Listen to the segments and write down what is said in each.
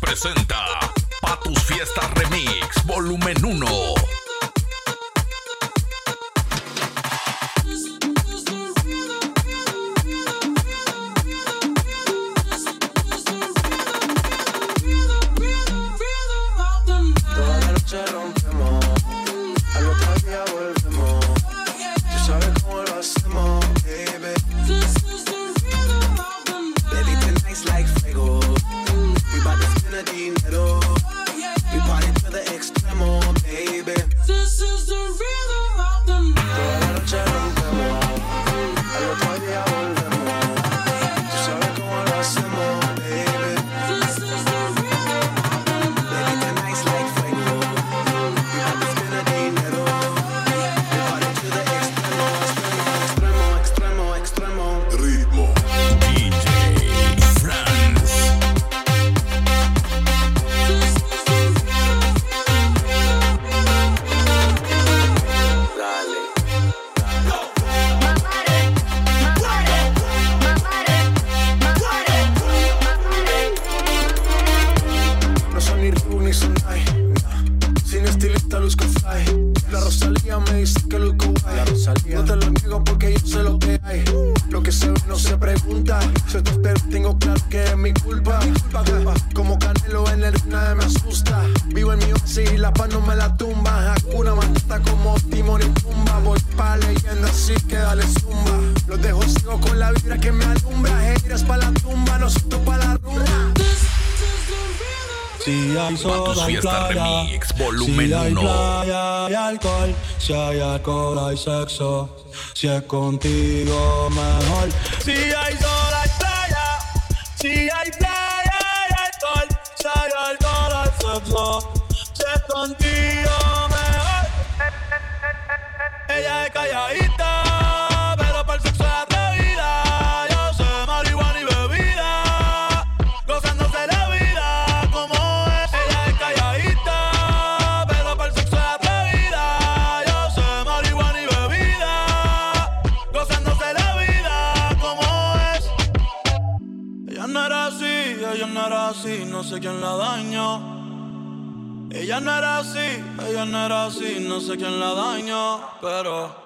presenta Pa' tus fiestas remix, volumen 1. La vibra que me alumbra. Haters pa' la tumba, nosotros pa' la rumba. Si hay tus soda y fiestas playa, remix, si hay uno. playa y alcohol, si hay alcohol hay sexo, si es contigo mejor. Si hay sol ella no era así, no sé quién la dañó, pero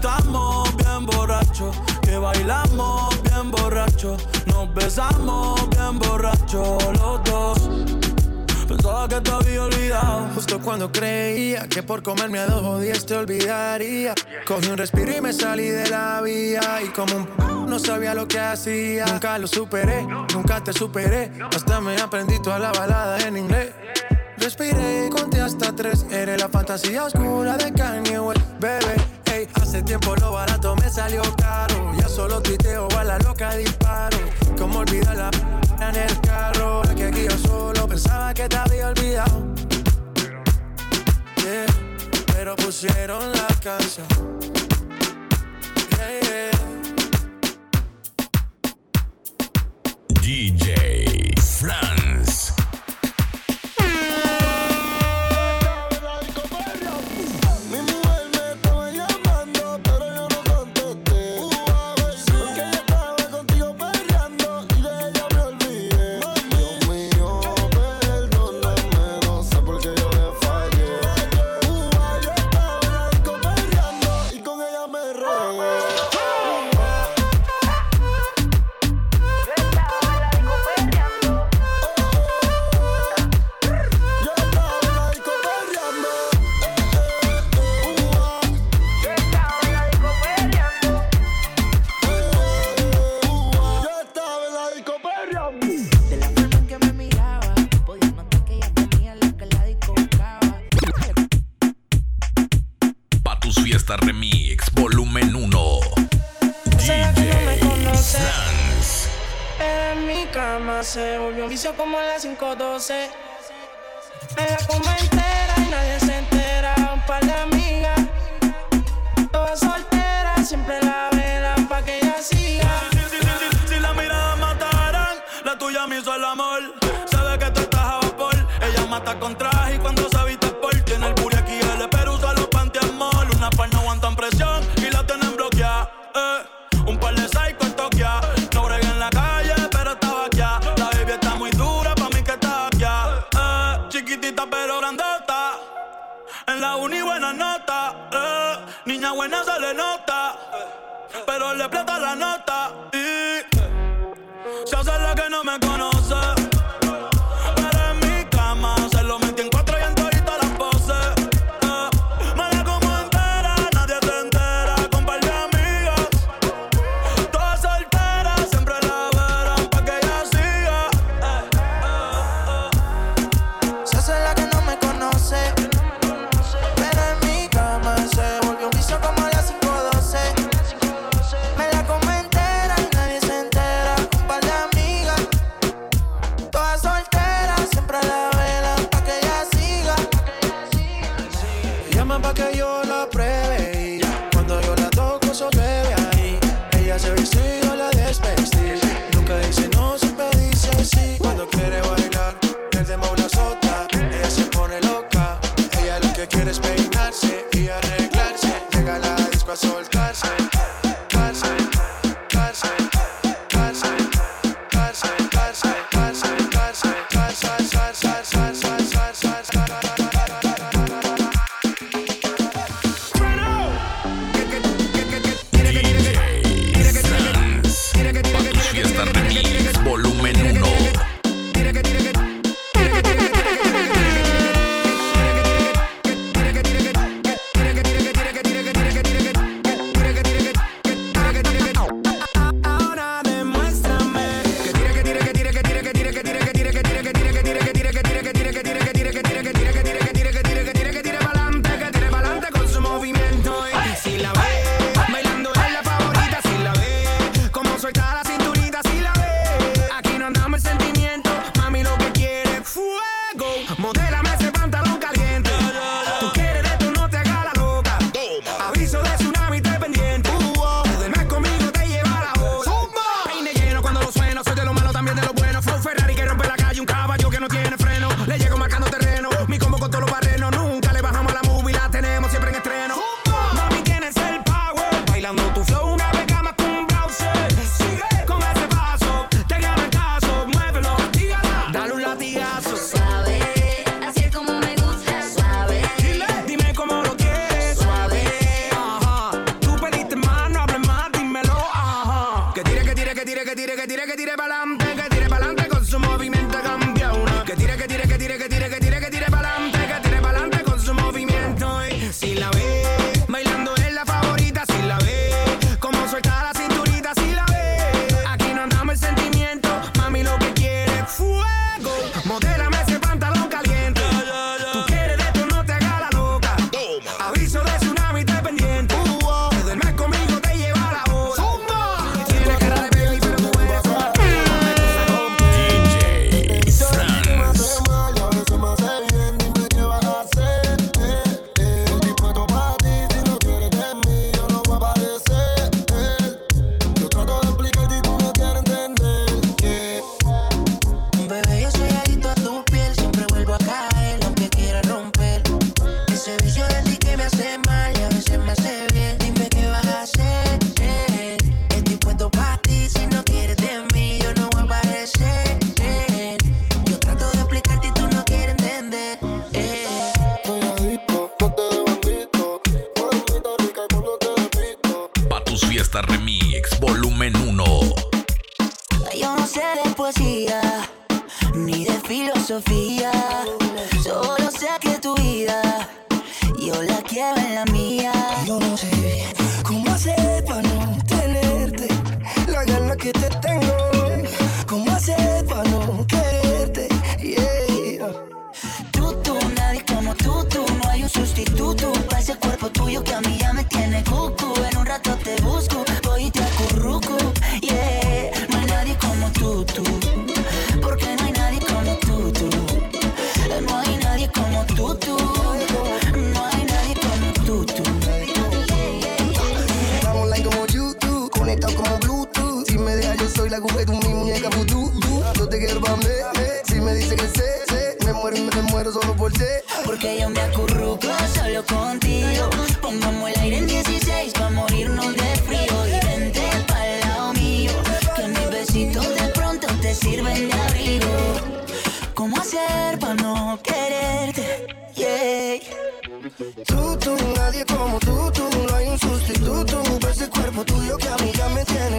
Cantamos bien borracho, que bailamos bien borracho, nos besamos bien borracho los dos. Pensaba que te había olvidado. Justo cuando creía que por comerme a dos odias te olvidaría. Cogí un respiro y me salí de la vía. Y como un no sabía lo que hacía. Nunca lo superé, nunca te superé. Hasta me aprendí toda la balada en inglés. Respiré conté hasta tres. Eres la fantasía oscura de Kanye West, bebé. Hace tiempo lo barato me salió caro. Ya solo tuiteo a la loca disparo. Como olvidar la en el carro. Que aquí yo solo pensaba que te había olvidado. Pero pusieron la canción. tus fiestas remix, volumen 1. DJ Sans. En mi cama se volvió un vicio como a las 5:12. Me la comba entera y nadie se entera. Un par de amigas, todas solteras, siempre la velan pa' que ella siga. Si, si, si, si la mirada mataran, la tuya me hizo el amor. Sabe que tú estás a vapor, ella mata contra de plata a la noche. che tira che tira pa'lante, che tira pa'lante con suo movimento campione. Che tira che tira Remix, volumen 1. Yo no sé de poesía, ni de filosofía Tú, tú, nadie como tú, tú, no hay un sustituto. Ese cuerpo tuyo que a mí ya me tiene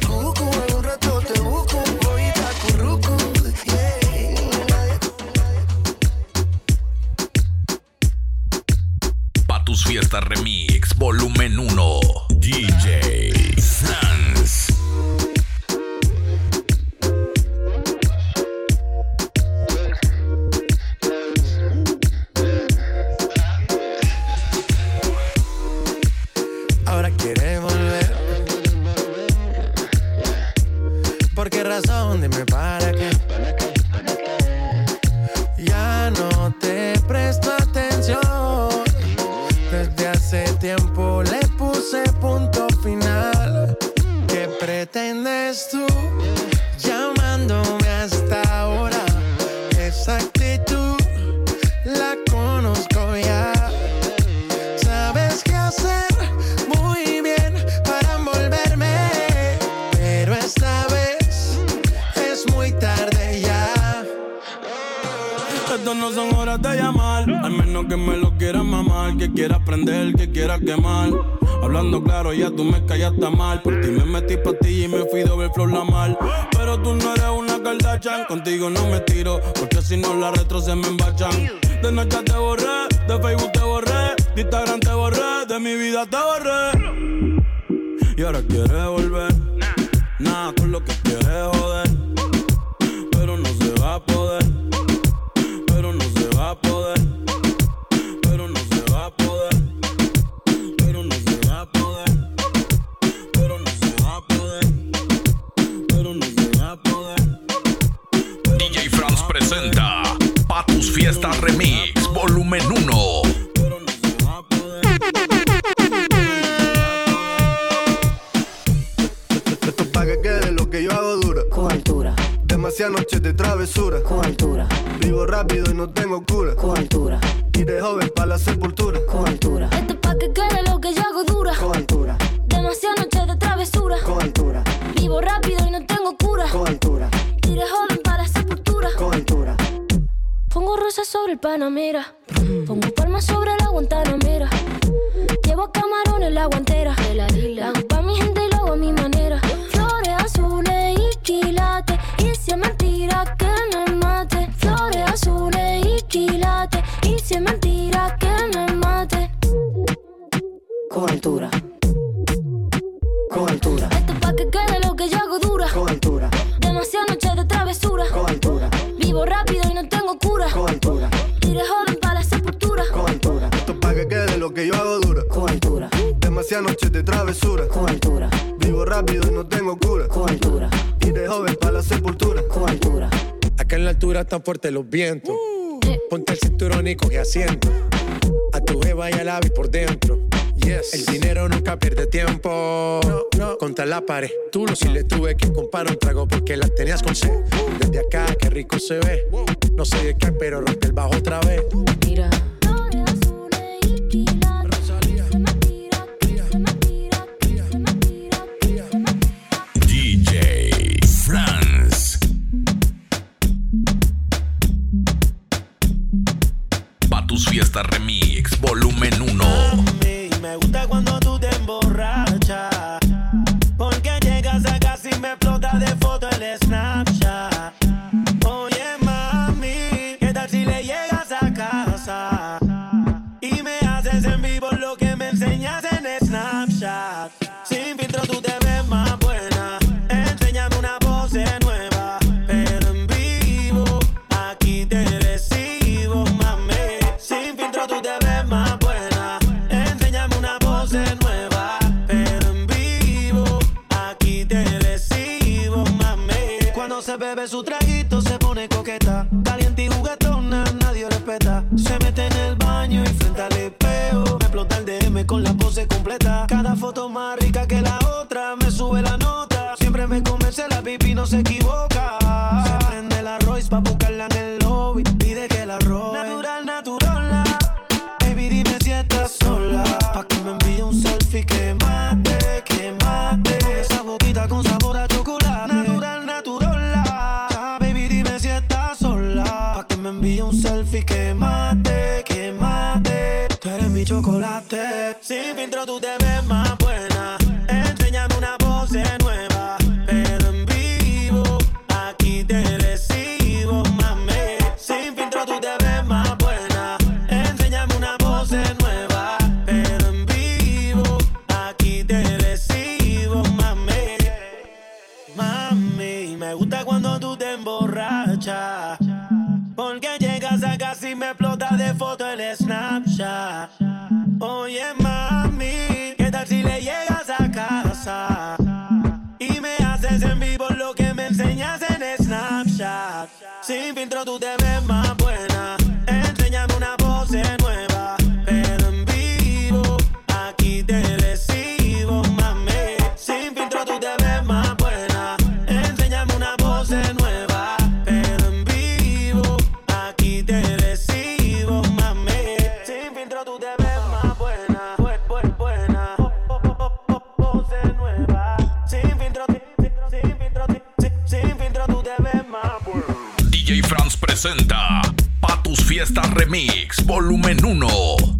que me lo quieras mamar, que quiera prender, que quiera quemar. Hablando claro, ya tú me callaste mal. Por ti me metí pa' ti y me fui doble flor la mal. Pero tú no eres una Kardashian, contigo no me tiro, porque si no las retro se me embachan. De noche te borré, de Facebook te borré, de Instagram te borré, de mi vida te borré. Y ahora quieres volver, nada con lo que Fiestas remix, volumen 1. Pero no se va a poder. Esto es pa' que quede lo que yo hago dura. Con altura, Demasiadas noches de travesura. con altura, Vivo rápido y no tengo cura. con altura, Y de joven pa' la sepultura. con altura, Esto es pa' que quede lo que yo hago dura. con altura, Demasiadas noches de travesura. con altura, Vivo rápido y Sobre el Panamera. Pongo palmas sobre la Guantanamera. Llevo camarones la guantera. La hago pa' mi gente y lo hago a mi manera. Están fuertes los vientos. Ponte el cinturón y coge asiento. A tu jeva y al ave por dentro. Yes. El dinero nunca pierde tiempo. No, no. Contra la pared. Tú no si le tuve que comprar un trago porque la tenías con sed. Desde acá, qué rico se ve. No sé de qué, pero rompe el bajo otra vez. Mira. Se bebe su traguito se pone coqueta. Caliente y juguetona, nadie respeta. Se mete en el baño y frente al espejo. Me explota el DM con la pose completa. Cada foto más rica que la otra. Me sube la nota. Siempre me convence la pipi, no se equivoca. Envío un selfie que mate, que mate. Tú eres mi chocolate. Sin filtro tú te ves más y me explota de foto el Snapchat. Oye, mami, ¿qué tal si le llegas a casa? Y me haces en vivo lo que me enseñas en Snapchat. Sin filtro tú te presenta Pa' tus fiestas remix, volumen 1.